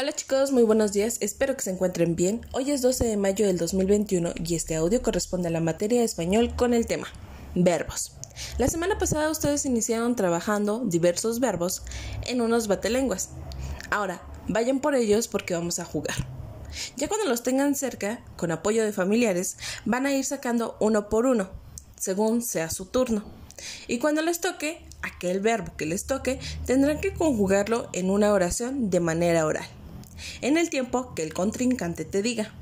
Hola chicos, muy buenos días, espero que se encuentren bien. Hoy es 12 de mayo del 2021 y este audio corresponde a la materia de español con el tema verbos. La semana pasada ustedes iniciaron trabajando diversos verbos en unos batelenguas. Ahora, vayan por ellos porque vamos a jugar. Ya cuando los tengan cerca, con apoyo de familiares, van a ir sacando uno por uno, según sea su turno. Y cuando les toque, aquel verbo que les toque, tendrán que conjugarlo en una oración de manera oral en el tiempo que el contrincante te diga.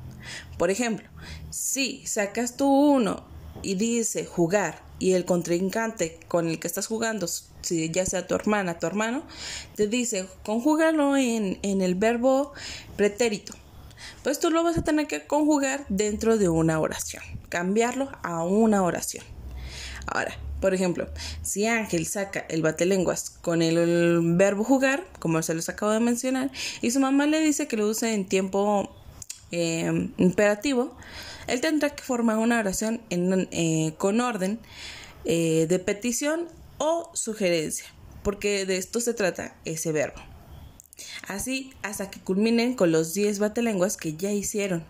Por ejemplo, si sacas tú uno y dice jugar y el contrincante con el que estás jugando, si ya sea tu hermana, tu hermano, te dice conjúgalo en, en el verbo pretérito, pues tú lo vas a tener que conjugar dentro de una oración, cambiarlo a una oración. Ahora, por ejemplo, si Ángel saca el batelenguas con el, verbo jugar, como se los acabo de mencionar, y su mamá le dice que lo use en tiempo eh, imperativo, él tendrá que formar una oración eh, con orden eh, de petición o sugerencia, porque de esto se trata ese verbo. Así hasta que culminen con los 10 batelenguas que ya hicieron.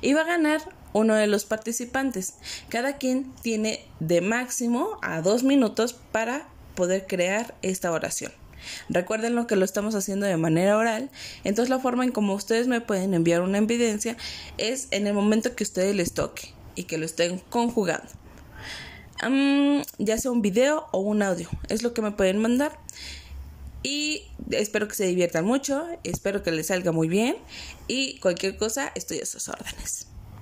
Y va a ganar uno de los participantes. Cada quien tiene de máximo a dos minutos para poder crear esta oración. Recuerden lo que lo estamos haciendo de manera oral, entonces la forma en como ustedes me pueden enviar una evidencia es en el momento que ustedes les toque y que lo estén conjugando. ya sea un video o un audio, es lo que me pueden mandar. Y espero que se diviertan mucho, espero que les salga muy bien y cualquier cosa estoy a sus órdenes.